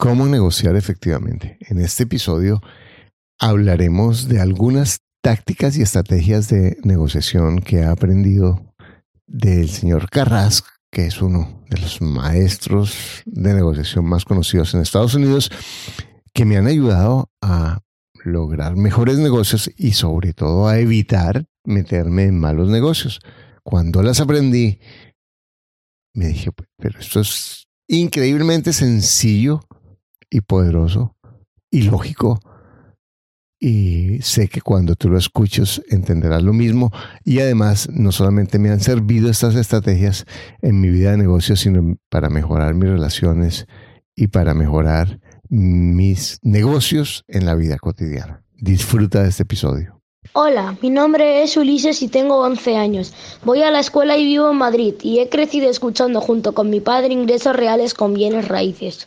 cómo negociar efectivamente. En este episodio hablaremos de algunas tácticas y estrategias de negociación que he aprendido del señor Carras, que es uno de los maestros de negociación más conocidos en Estados Unidos, que me han ayudado a lograr mejores negocios y sobre todo a evitar meterme en malos negocios. Cuando las aprendí, me dije, pero esto es increíblemente sencillo y poderoso y lógico. Y sé que cuando tú lo escuches entenderás lo mismo. Y además, no solamente me han servido estas estrategias en mi vida de negocio, sino para mejorar mis relaciones y para mejorar mis negocios en la vida cotidiana. Disfruta de este episodio. Hola, mi nombre es Ulises y tengo 11 años. Voy a la escuela y vivo en Madrid y he crecido escuchando junto con mi padre ingresos reales con bienes raíces.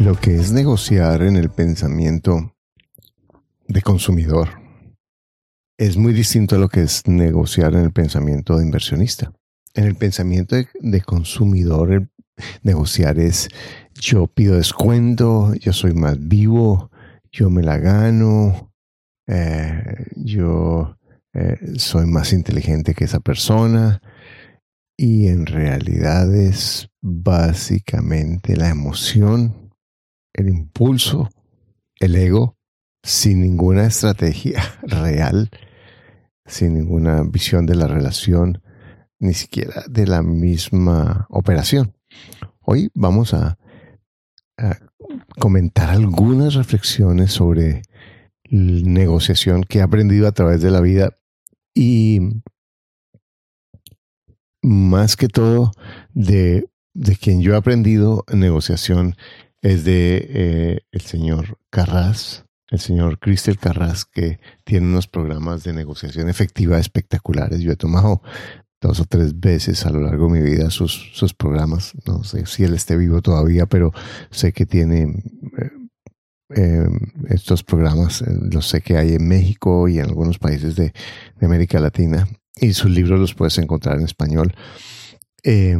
Lo que es negociar en el pensamiento de consumidor es muy distinto a lo que es negociar en el pensamiento de inversionista. En el pensamiento de, consumidor, negociar es yo pido descuento, yo soy más vivo, yo me la gano, eh, yo eh, soy más inteligente que esa persona. Y en realidad es básicamente la emoción el impulso, el ego, sin ninguna estrategia real, sin ninguna visión de la relación, ni siquiera de la misma operación. Hoy vamos a, comentar algunas reflexiones sobre negociación que he aprendido a través de la vida y más que todo de, de quien yo he aprendido negociación es de eh, el señor Carras, el señor Cristel Carras, que tiene unos programas de negociación efectiva espectaculares. Yo he tomado dos o tres veces a lo largo de mi vida sus, sus programas. No sé si él esté vivo todavía, pero sé que tiene eh, eh, estos programas. Los sé que hay en México y en algunos países de, de América Latina. Y sus libros los puedes encontrar en español. Eh,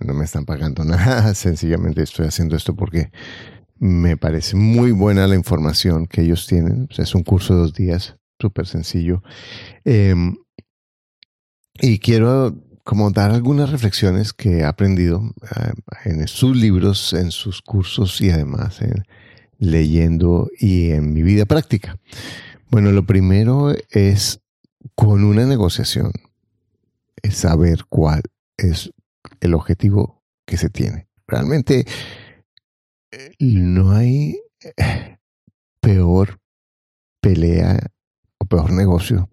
no me están pagando nada, sencillamente estoy haciendo esto porque me parece muy buena la información que ellos tienen. es un curso de dos días, súper sencillo. Em, y quiero como dar algunas reflexiones que he aprendido eh, en sus libros, en sus cursos y además leyendo y en mi vida práctica. Bueno, lo primero es con una negociación, es saber cuál es el objetivo que se tiene. Realmente eh, no hay eh, peor pelea o peor negocio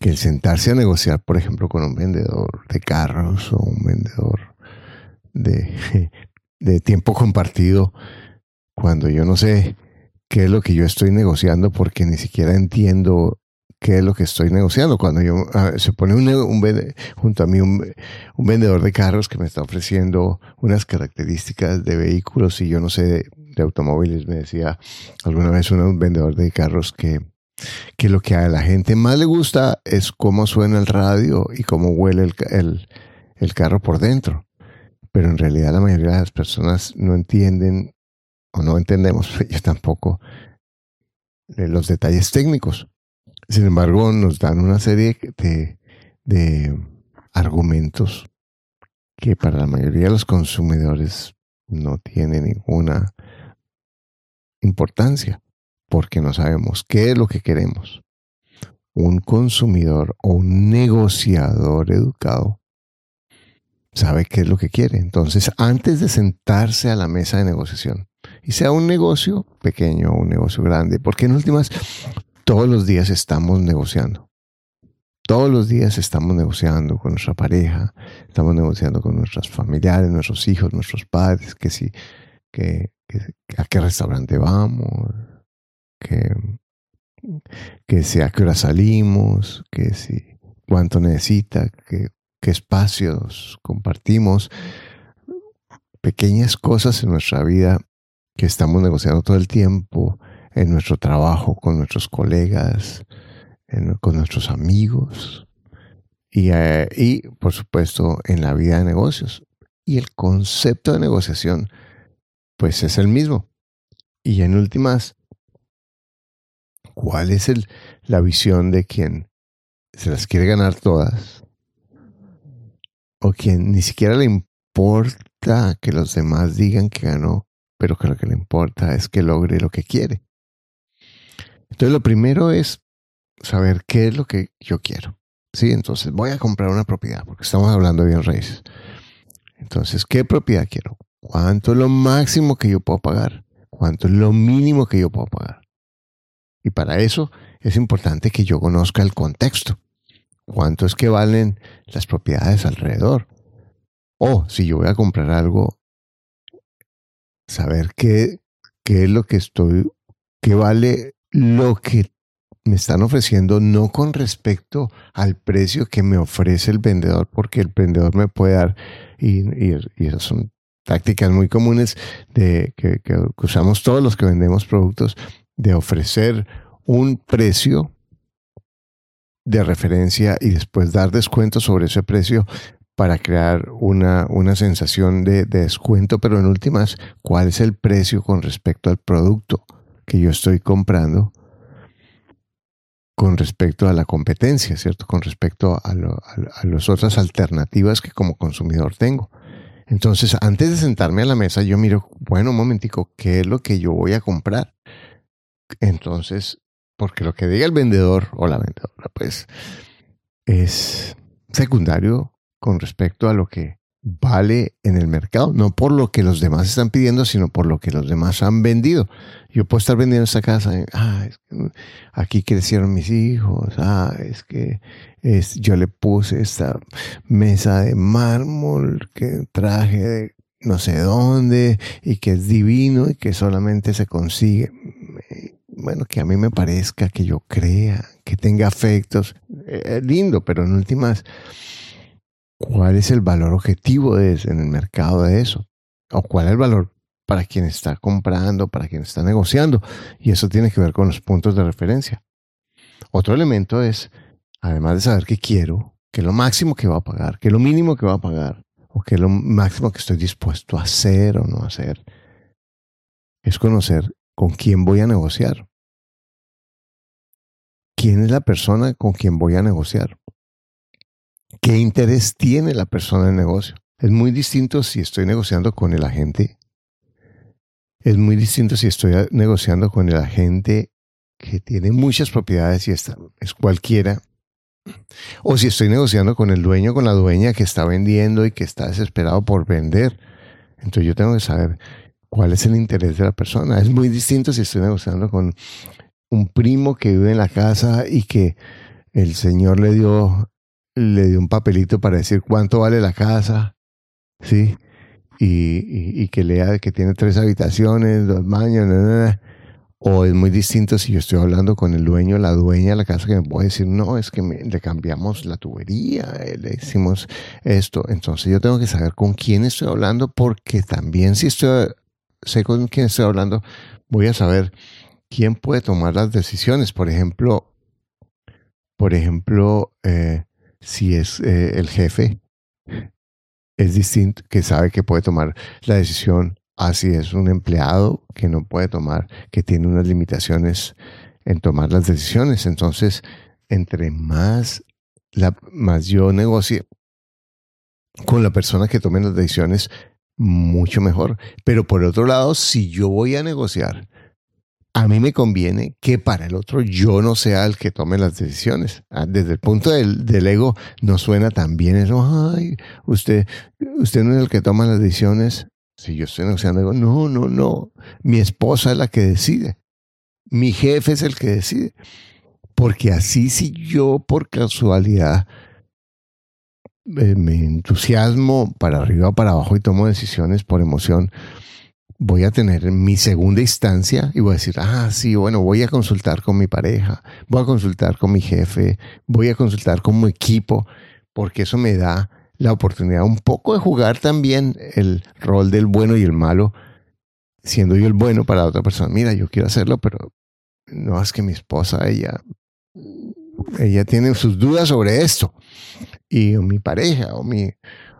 que el sentarse a negociar, por ejemplo, con un vendedor de carros o un vendedor de, de tiempo compartido, cuando yo no sé qué es lo que yo estoy negociando porque ni siquiera entiendo qué es lo que estoy negociando. Cuando yo ah, se pone un, junto a mí un, vendedor de carros que me está ofreciendo unas características de vehículos y yo no sé de, automóviles, me decía alguna vez un vendedor de carros que, que lo que a la gente más le gusta es cómo suena el radio y cómo huele el, el carro por dentro. Pero en realidad la mayoría de las personas no entienden o no entendemos, yo tampoco, eh, los detalles técnicos. Sin embargo, nos dan una serie de, argumentos que para la mayoría de los consumidores no tienen ninguna importancia porque no sabemos qué es lo que queremos. Un consumidor o un negociador educado sabe qué es lo que quiere. Entonces, antes de sentarse a la mesa de negociación, y sea un negocio pequeño o un negocio grande, porque en últimas todos los días estamos negociando. todos los días estamos negociando con nuestra pareja, estamos negociando con nuestros familiares, nuestros hijos, nuestros padres, que si, que, a qué restaurante vamos, que, que si a qué hora salimos, que si cuánto necesita, que, qué espacios compartimos, pequeñas cosas en nuestra vida que estamos negociando todo el tiempo, en nuestro trabajo, con nuestros colegas, con nuestros amigos y, eh, y, por supuesto, en la vida de negocios. Y el concepto de negociación, pues es el mismo. Y en últimas, ¿cuál es el, la visión de quien se las quiere ganar todas? O quien ni siquiera le importa que los demás digan que ganó, pero que lo que le importa es que logre lo que quiere. Entonces lo primero es saber qué es lo que yo quiero. Sí, entonces voy a comprar una propiedad, porque estamos hablando de bien raíces. Entonces, ¿qué propiedad quiero? ¿Cuánto es lo máximo que yo puedo pagar? ¿Cuánto es lo mínimo que yo puedo pagar? Y para eso es importante que yo conozca el contexto. ¿Cuánto es que valen las propiedades alrededor? O si yo voy a comprar algo, saber qué, qué es lo que estoy, qué vale lo que me están ofreciendo no con respecto al precio que me ofrece el vendedor, porque el vendedor me puede dar, y, esas son tácticas muy comunes de, que, usamos todos los que vendemos productos, de ofrecer un precio de referencia y después dar descuento sobre ese precio para crear una, una sensación de descuento, pero en últimas, ¿cuál es el precio con respecto al producto que yo estoy comprando? con respecto a la competencia, ¿cierto? Con respecto a, las otras alternativas que como consumidor tengo. Entonces, antes de sentarme a la mesa, yo miro, bueno, un momentico, ¿qué es lo que yo voy a comprar? Entonces, porque lo que diga el vendedor o la vendedora, pues, es secundario con respecto a lo que vale en el mercado, no por lo que los demás están pidiendo, sino por lo que los demás han vendido. Yo puedo estar vendiendo esta casa, ah, es que aquí crecieron mis hijos, ah, es que es, yo le puse esta mesa de mármol que traje de no sé dónde y que es divino y que solamente se consigue. Bueno, que a mí me parezca, que yo crea, que tenga afectos, es lindo, pero en últimas cuál es el valor objetivo de, en el mercado de eso, o cuál es el valor para quien está comprando, para quien está negociando. Y eso tiene que ver con los puntos de referencia. Otro elemento es, además de saber qué quiero, qué es lo máximo que va a pagar, qué es lo mínimo que va a pagar, o qué es lo máximo que estoy dispuesto a hacer o no hacer, es conocer con quién voy a negociar. ¿Quién es la persona con quien voy a negociar? ¿Qué interés tiene la persona en negocio? Es muy distinto si estoy negociando con el agente. Es muy distinto si estoy negociando con el agente que tiene muchas propiedades y está, es cualquiera. O si estoy negociando con el dueño, con la dueña que está vendiendo y que está desesperado por vender. Entonces yo tengo que saber cuál es el interés de la persona. Es muy distinto si estoy negociando con un primo que vive en la casa y que el señor le dio le dio un papelito para decir cuánto vale la casa, ¿sí? Y, que lea que tiene tres habitaciones, dos baños, o es muy distinto si yo estoy hablando con el dueño, la dueña de la casa que me puede decir, no, es que le cambiamos la tubería, eh, le hicimos esto. Entonces yo tengo que saber con quién estoy hablando porque también si estoy, sé con quién estoy hablando, voy a saber quién puede tomar las decisiones. Por ejemplo, por ejemplo, eh, si es eh, el jefe, es distinto, que sabe que puede tomar la decisión, así es un empleado que no puede tomar, que tiene unas limitaciones en tomar las decisiones. Entonces, entre más, la, más yo negocie con la persona que tome las decisiones, mucho mejor. Pero por otro lado, si yo voy a negociar a mí me conviene que para el otro yo no sea el que tome las decisiones. Ah, desde el punto del, ego no suena tan bien eso, ay, usted, usted no es el que toma las decisiones. Si yo estoy negociando, digo, no, no, no, mi esposa es la que decide. Mi jefe es el que decide. Porque así si yo por casualidad eh, me entusiasmo para arriba o para abajo y tomo decisiones por emoción, voy a tener mi segunda instancia y voy a decir, ah, sí, bueno, voy a consultar con mi pareja, voy a consultar con mi jefe, voy a consultar con mi equipo, porque eso me da la oportunidad un poco de jugar también el rol del bueno y el malo, siendo yo el bueno para otra persona. Mira, yo quiero hacerlo, pero no es que mi esposa, ella, ella tiene sus dudas sobre esto, y o mi pareja, o mi,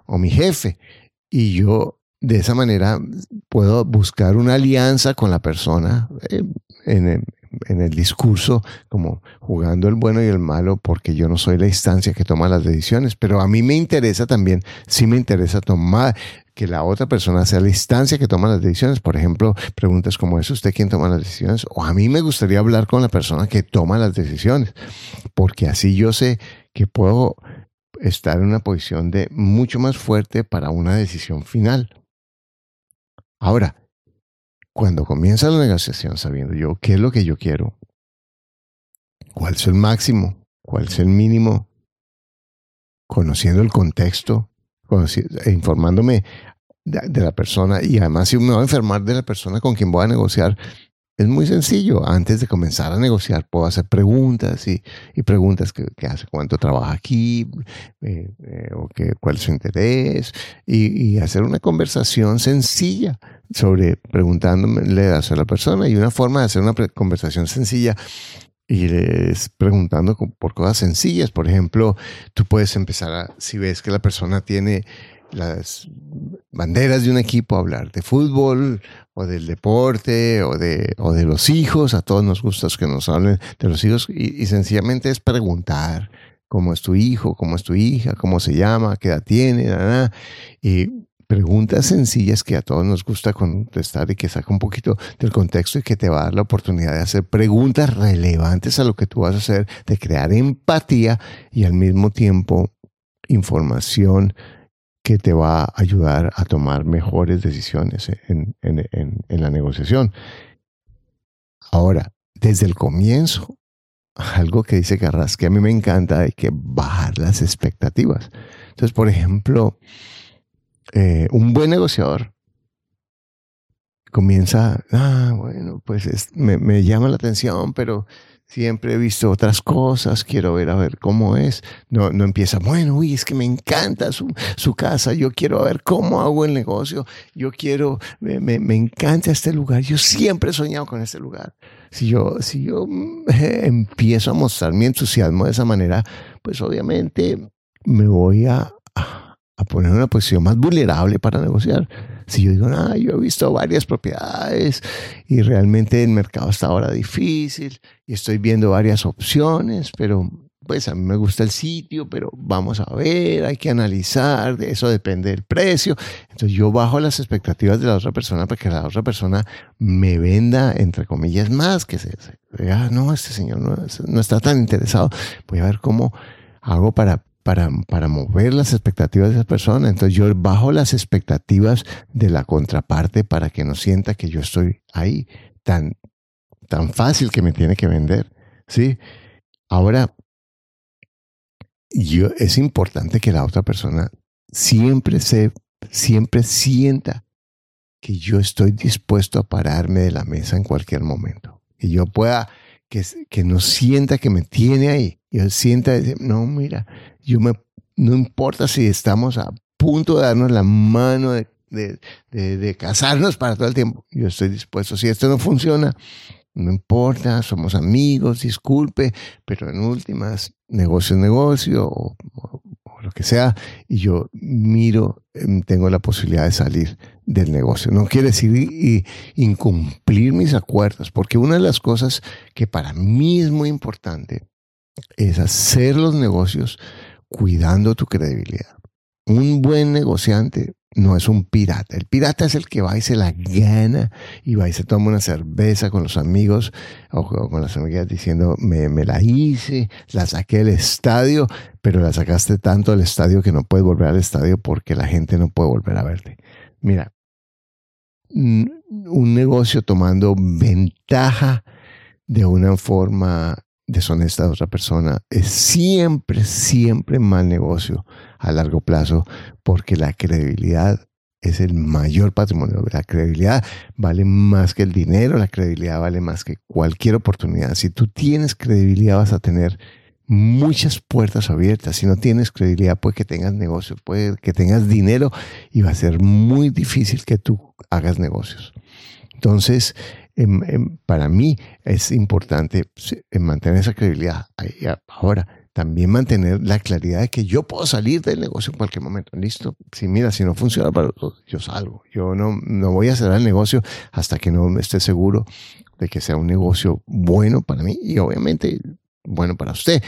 o mi jefe, y yo de esa manera puedo buscar una alianza con la persona eh, en, el, discurso, como jugando el bueno y el malo, porque yo no soy la instancia que toma las decisiones, pero a mí me interesa también, sí me interesa tomar, que la otra persona sea la instancia que toma las decisiones. Por ejemplo, preguntas como ¿es usted quien toma las decisiones? O a mí me gustaría hablar con la persona que toma las decisiones, porque así yo sé que puedo estar en una posición de mucho más fuerte para una decisión final. Ahora, cuando comienza la negociación sabiendo yo qué es lo que yo quiero, cuál es el máximo, cuál es el mínimo, conociendo el contexto, e informándome de, la persona y además si me voy a enfermar de la persona con quien voy a negociar, es muy sencillo. Antes de comenzar a negociar, puedo hacer preguntas y, preguntas que, hace cuánto trabaja aquí, eh, eh, o que, cuál es su interés, y, hacer una conversación sencilla sobre preguntándole a la persona. Y una forma de hacer una conversación sencilla y les preguntando por cosas sencillas. Por ejemplo, tú puedes empezar a, si ves que la persona tiene las banderas de un equipo, hablar de fútbol o del deporte o de, o de los hijos. A todos nos gusta que nos hablen de los hijos y, sencillamente es preguntar cómo es tu hijo, cómo es tu hija, cómo se llama, qué edad tiene, y preguntas sencillas que a todos nos gusta contestar y que saca un poquito del contexto y que te va a dar la oportunidad de hacer preguntas relevantes a lo que tú vas a hacer, de crear empatía y al mismo tiempo información que te va a ayudar a tomar mejores decisiones en, la negociación. Ahora, desde el comienzo, algo que dice Carras que a mí me encanta, hay que bajar las expectativas. Entonces, por ejemplo, eh, un buen negociador comienza, ah, bueno, pues me, me, llama la atención, pero siempre he visto otras cosas, quiero ver a ver cómo es. No, no empieza, bueno, uy, es que me encanta su, su casa, yo quiero ver cómo hago el negocio, yo quiero, me, me, encanta este lugar, yo siempre he soñado con este lugar. Si yo, si yo empiezo a mostrar mi entusiasmo de esa manera, pues obviamente me voy a, a poner en una posición más vulnerable para negociar. Si yo digo, ah, yo he visto varias propiedades y realmente el mercado está ahora difícil y estoy viendo varias opciones, pero pues a mí me gusta el sitio, pero vamos a ver, hay que analizar, de eso depende del precio. Entonces yo bajo las expectativas de la otra persona para que la otra persona me venda, entre comillas, más, que se, vea, no, este señor no, no está tan interesado. Voy a ver cómo hago para para, para mover las expectativas de esa persona. Entonces yo bajo las expectativas de la contraparte para que no sienta que yo estoy ahí tan, tan fácil que me tiene que vender. ¿sí? Ahora, yo, es importante que la otra persona siempre, se, siempre sienta que yo estoy dispuesto a pararme de la mesa en cualquier momento. Que yo pueda, que, no sienta que me tiene ahí. Yo sienta, no, mira, yo me, no importa si estamos a punto de darnos la mano de, de, casarnos para todo el tiempo. Yo estoy dispuesto. Si esto no funciona, no importa, somos amigos, disculpe, pero en últimas, negocio es negocio lo que sea, y yo miro, em, tengo la posibilidad de salir del negocio. No quiere decir incumplir mis acuerdos, porque una de las cosas que para mí es muy importante es hacer los negocios cuidando tu credibilidad. Un buen negociante no es un pirata. El pirata es el que va y se la gana y va y se toma una cerveza con los amigos o con las amigas diciendo, me, me, la hice, la saqué del estadio, pero la sacaste tanto del estadio que no puedes volver al estadio porque la gente no puede volver a verte. Mira, un negocio tomando ventaja de una forma deshonesta de otra persona es siempre, siempre mal negocio a largo plazo porque la credibilidad es el mayor patrimonio. La credibilidad vale más que el dinero, la credibilidad vale más que cualquier oportunidad. Si tú tienes credibilidad vas a tener muchas puertas abiertas. Si no tienes credibilidad, puede que tengas negocio, puede que tengas dinero y va a ser muy difícil que tú hagas negocios. Entonces, para mí es importante em, mantener esa credibilidad. Ahora, también mantener la claridad de que yo puedo salir del negocio en cualquier momento. Listo. Si mira, si no funciona para yo salgo. Yo no, no voy a cerrar el negocio hasta que no esté seguro de que sea un negocio bueno para mí y obviamente bueno para usted.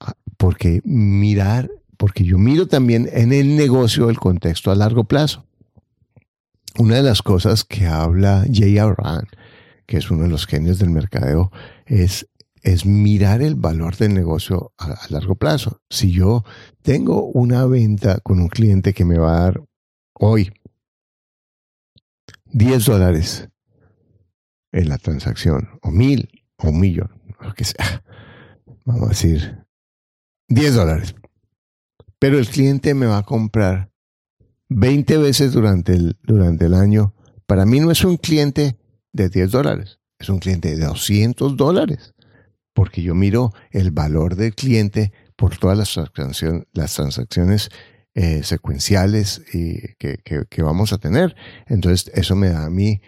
Ah, porque mirar, porque yo miro también en el negocio el contexto a largo plazo. Una de las cosas que habla Jay Abraham, que es uno de los genios del mercadeo, es, es mirar el valor del negocio a, largo plazo. Si yo tengo una venta con un cliente que me va a dar hoy 10 dólares en la transacción, o mil, o un millón, lo que sea, vamos a decir, 10 dólares. Pero el cliente me va a comprar 20 veces durante el, durante el año. Para mí no es un cliente de 10 dólares, es un cliente de 200 dólares. Porque yo miro el valor del cliente por todas las, transacciones, las transacciones eh, secuenciales que vamos a tener. Entonces, eso me da a mí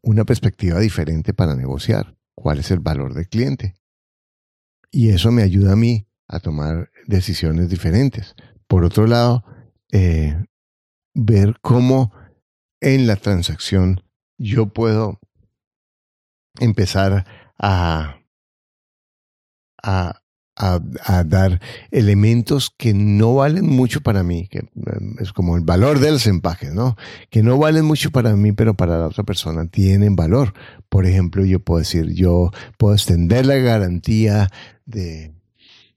una perspectiva diferente para negociar. ¿Cuál es el valor del cliente? Y eso me ayuda a mí a tomar decisiones diferentes. Por otro lado, eh, ver cómo en la transacción yo puedo empezar a, a, a, dar elementos que no valen mucho para mí, que mm, es como el valor de los ¿no? Que no valen mucho para mí, pero para la otra persona tienen valor. Por ejemplo, yo puedo decir, yo puedo extender la garantía de,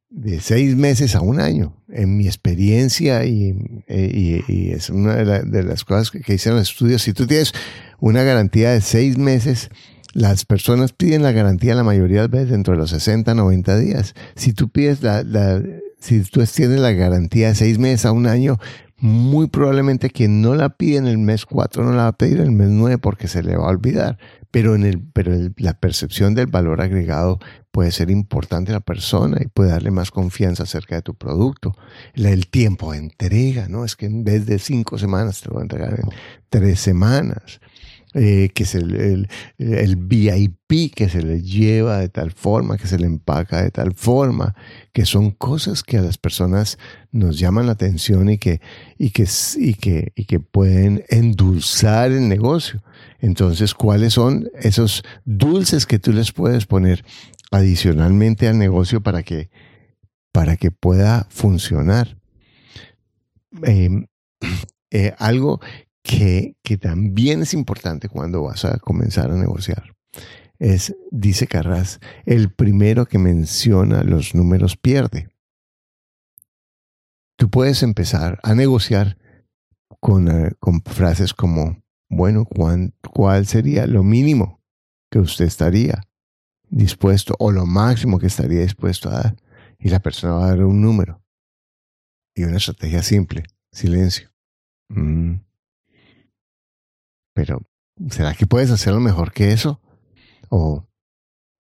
de seis meses a un año. En mi experiencia, y, y, y es una de, las cosas que, que hicieron los estudios, si tú tienes una garantía de seis meses, las personas piden la garantía la mayoría de veces dentro de los 60, 90 días. Si tú pides la, la si tú tienes la garantía de seis meses a un año, muy probablemente quien no la pide en el mes 4 no la va a pedir en el mes 9 porque se le va a olvidar. Pero, en el, pero el, la percepción del valor agregado puede ser importante a la persona y puede darle más confianza acerca de tu producto. El tiempo de entrega, ¿no? Es que en vez de cinco semanas te lo voy a entregar en tres semanas eh, que es el, el, VIP que se le lleva de tal forma, que se le empaca de tal forma, que son cosas que a las personas nos llaman la atención y que, y que, y que, y que pueden endulzar el negocio. Entonces, ¿cuáles son esos dulces que tú les puedes poner adicionalmente al negocio para que, para que pueda funcionar? Eh, eh, algo que, también es importante cuando vas a comenzar a negociar. Es, dice Carras, el primero que menciona los números pierde. Tú puedes empezar a negociar con, uh, con frases como, bueno, ¿cuál, ¿cuál sería lo mínimo que usted estaría dispuesto o lo máximo que estaría dispuesto a dar? Y la persona va a dar un número. Y una estrategia simple, silencio. Mm. Pero, ¿será que puedes hacerlo mejor que eso? O,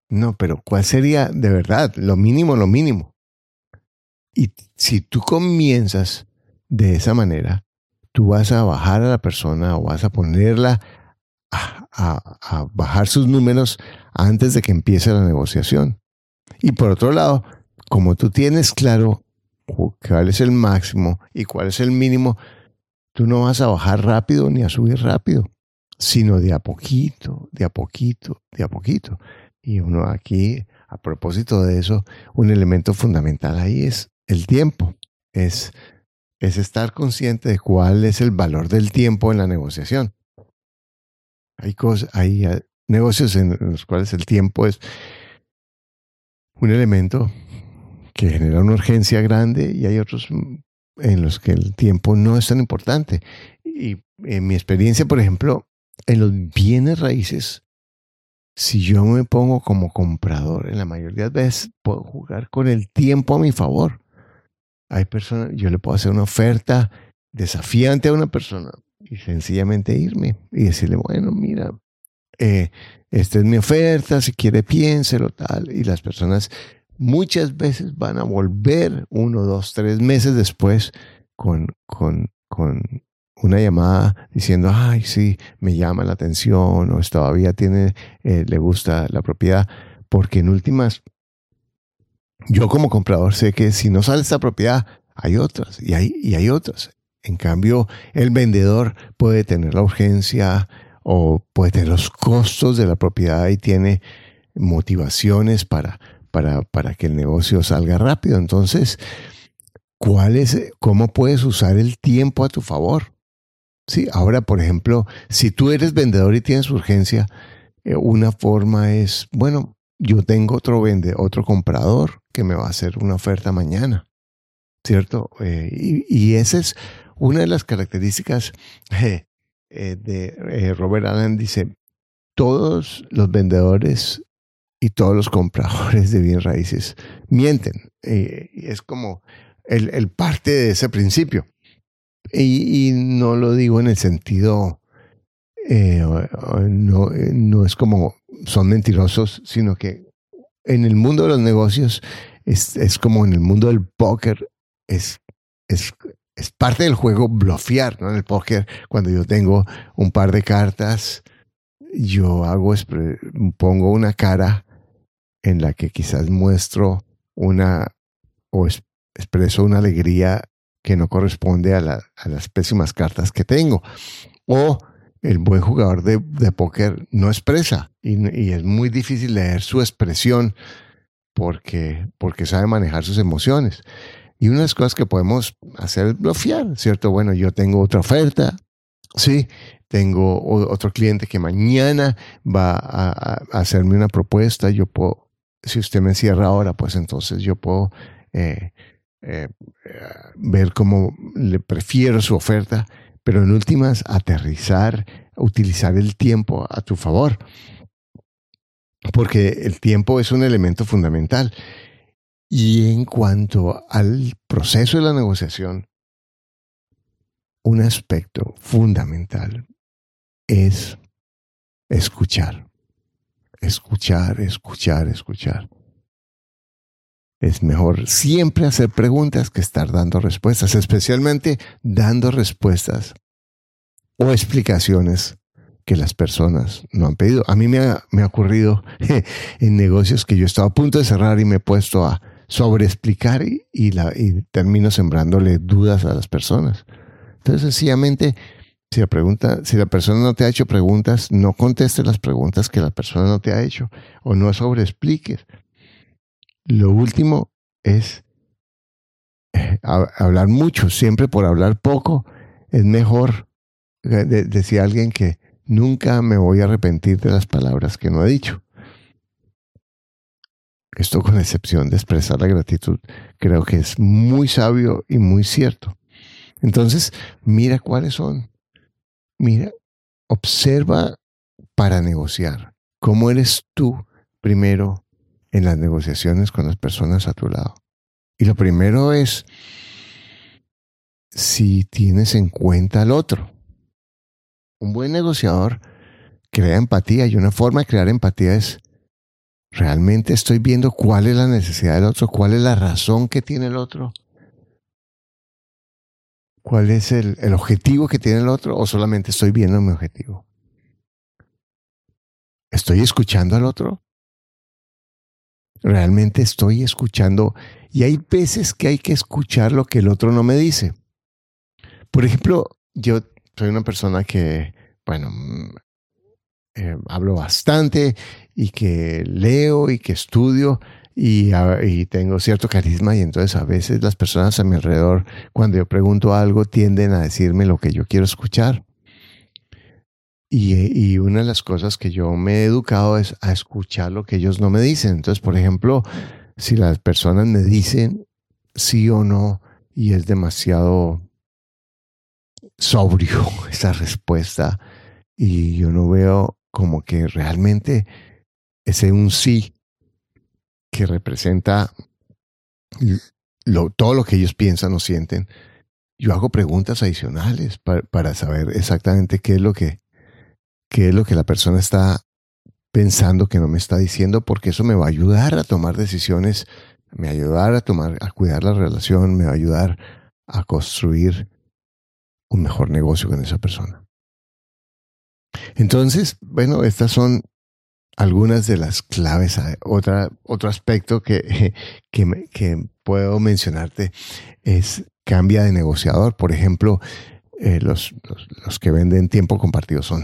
no, pero ¿cuál sería de verdad lo mínimo, lo mínimo? Y si tú comienzas de esa manera, tú vas a bajar a la persona o vas a ponerla a, a, bajar sus números antes de que empiece la negociación. Y por otro lado, como tú tienes claro cuál es el máximo y cuál es el mínimo, tú no vas a bajar rápido ni a subir rápido sino de a poquito, de a poquito, de a poquito. Y uno aquí, a propósito de eso, un elemento fundamental ahí es el tiempo, es, es estar consciente de cuál es el valor del tiempo en la negociación. Hay, cosas, hay eh, negocios en los cuales el tiempo es un elemento que genera una urgencia grande y hay otros en los que el tiempo no es tan importante. Y en mi experiencia, por ejemplo, en los bienes raíces, si yo me pongo como comprador, en la mayoría de veces puedo jugar con el tiempo a mi favor. Hay personas, yo le puedo hacer una oferta desafiante a una persona y sencillamente irme y decirle, bueno, mira, eh, esta es mi oferta, si quiere piénselo, tal. Y las personas muchas veces van a volver uno, dos, tres meses después con, con, con una llamada diciendo, ay, sí, me llama la atención o todavía tiene, eh, le gusta la propiedad, porque en últimas, yo como comprador sé que si no sale esta propiedad, hay otras y hay, y hay otras. En cambio, el vendedor puede tener la urgencia o puede tener los costos de la propiedad y tiene motivaciones para, para, para que el negocio salga rápido. Entonces, ¿cuál es, ¿cómo puedes usar el tiempo a tu favor? Sí, ahora, por ejemplo, si tú eres vendedor y tienes urgencia, eh, una forma es, bueno, yo tengo otro vende, otro comprador que me va a hacer una oferta mañana, ¿cierto? Eh, y, y, esa es una de las características eh, de Robert Allen, dice, todos los vendedores y todos los compradores de bien raíces mienten. es como el parte de ese principio. Y, no lo digo en el sentido, eh, no, no es como son mentirosos, sino que en el mundo de los negocios es, es como en el mundo del póker, es, es, es parte del juego bloquear, ¿no? En el póker, cuando yo tengo un par de cartas, yo hago, pongo una cara en la que quizás muestro una o expreso una alegría que no corresponde a, las pésimas cartas que tengo. O el buen jugador de, póker no expresa y, es muy difícil leer su expresión porque, porque sabe manejar sus emociones. Y una de las cosas que podemos hacer es bloquear, ¿cierto? Bueno, yo tengo otra oferta, sí, tengo otro cliente que mañana va a, hacerme una propuesta, yo puedo, si usted me cierra ahora, pues entonces yo puedo eh, eh, ver cómo le prefiero su oferta, pero en últimas aterrizar, utilizar el tiempo a tu favor, porque el tiempo es un elemento fundamental. Y en cuanto al proceso de la negociación, un aspecto fundamental es escuchar, escuchar, escuchar, escuchar. Es mejor siempre hacer preguntas que estar dando respuestas, especialmente dando respuestas o explicaciones que las personas no han pedido. A mí me ha, ocurrido en negocios que yo estaba a punto de cerrar y me he puesto a sobreexplicar y termino sembrándole dudas a las personas. Entonces, sencillamente, si la, pregunta, si la persona no te ha hecho preguntas, no contestes las preguntas que la persona no te ha hecho o no sobreexpliques. Lo último es eh, hablar mucho, siempre por hablar poco, es mejor, eh, decía alguien que nunca me voy a arrepentir de las palabras que no he dicho. Esto con excepción de expresar la gratitud, creo que es muy sabio y muy cierto. Entonces, mira cuáles son. Mira, observa para negociar. ¿Cómo eres tú primero en las negociaciones con las personas a tu lado. Y lo primero es si tienes en cuenta al otro. Un buen negociador crea empatía y una forma de crear empatía es realmente estoy viendo cuál es la necesidad del otro, cuál es la razón que tiene el otro, cuál es el, el objetivo que tiene el otro o solamente estoy viendo mi objetivo. ¿Estoy escuchando al otro? Realmente estoy escuchando y hay veces que hay que escuchar lo que el otro no me dice. Por ejemplo, yo soy una persona que, bueno, mm, eh, hablo bastante y que leo y que estudio y, y, tengo cierto carisma y entonces a veces las personas a mi alrededor, cuando yo pregunto algo, tienden a decirme lo que yo quiero escuchar. Y, una de las cosas que yo me he educado es a escuchar lo que ellos no me dicen. Entonces, por ejemplo, si las personas me dicen sí o no y es demasiado sobrio esa respuesta y yo no veo como que realmente ese un sí que representa todo lo que ellos piensan o sienten, yo hago preguntas adicionales para, saber exactamente qué es lo que qué es lo que la persona está pensando que no me está diciendo, porque eso me va a ayudar a tomar decisiones, me va a ayudar a tomar, a cuidar la relación, me va a ayudar a construir un mejor negocio con esa persona. Entonces, bueno, estas son algunas de las claves. Otra, otro aspecto que, que, puedo mencionarte es cambia de negociador. Por ejemplo, eh, los, los, que venden tiempo compartido son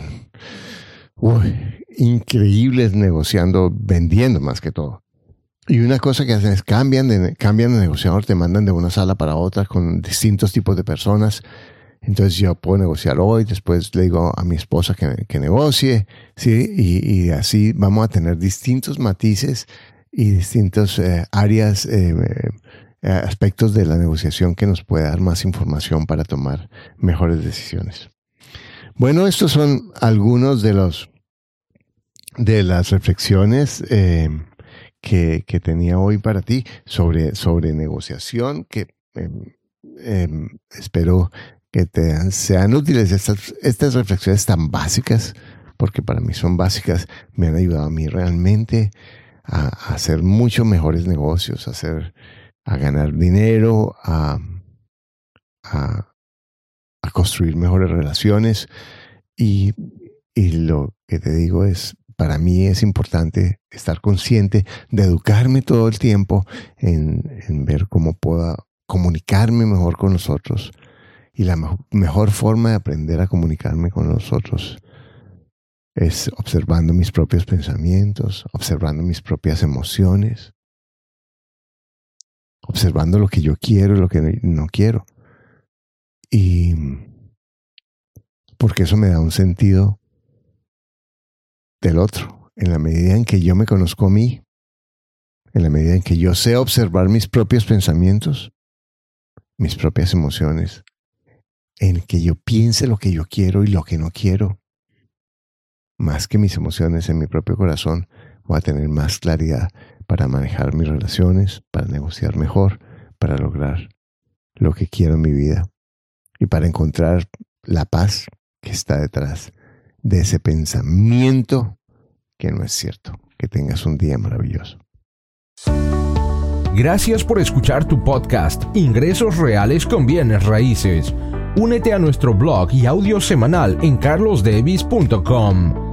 increíbles negociando, vendiendo más que todo. Y una cosa que hacen es cambian de, cambian de negociador, te mandan de una sala para otra con distintos tipos de personas entonces yo puedo negociar hoy, después le digo a mi esposa que, negocie, ¿sí? Y, así vamos a tener distintos matices y distintas eh, áreas, eh, aspectos de la negociación que nos puede dar más información para tomar mejores decisiones. Bueno, estos son algunos de los de las reflexiones que, que, tenía hoy para ti sobre, sobre negociación que em, em, espero que te sean útiles estas, estas reflexiones tan básicas, porque para mí son básicas, me han ayudado a mí realmente a, hacer mucho mejores negocios, a, hacer, a ganar dinero, a, a, construir mejores relaciones. Y, y lo que te digo es, para mí es importante estar consciente de educarme todo el tiempo en, en ver cómo puedo comunicarme mejor con los otros, y la mejor forma de aprender a comunicarme con los otros es observando mis propios pensamientos, observando mis propias emociones, observando lo que yo quiero y lo que no quiero. Y porque eso me da un sentido del otro. En la medida en que yo me conozco a mí, en la medida en que yo sé observar mis propios pensamientos, mis propias emociones, en que yo piense lo que yo quiero y lo que no quiero, más que mis emociones en mi propio corazón, voy a tener más claridad para manejar mis relaciones, para negociar mejor, para lograr lo que quiero en mi vida y para encontrar la paz que está detrás de ese pensamiento que no es cierto. Que tengas un día maravilloso. Gracias por escuchar tu podcast Ingresos Reales con Bienes Raíces Únete a nuestro blog y audio semanal en carlosdevis.com.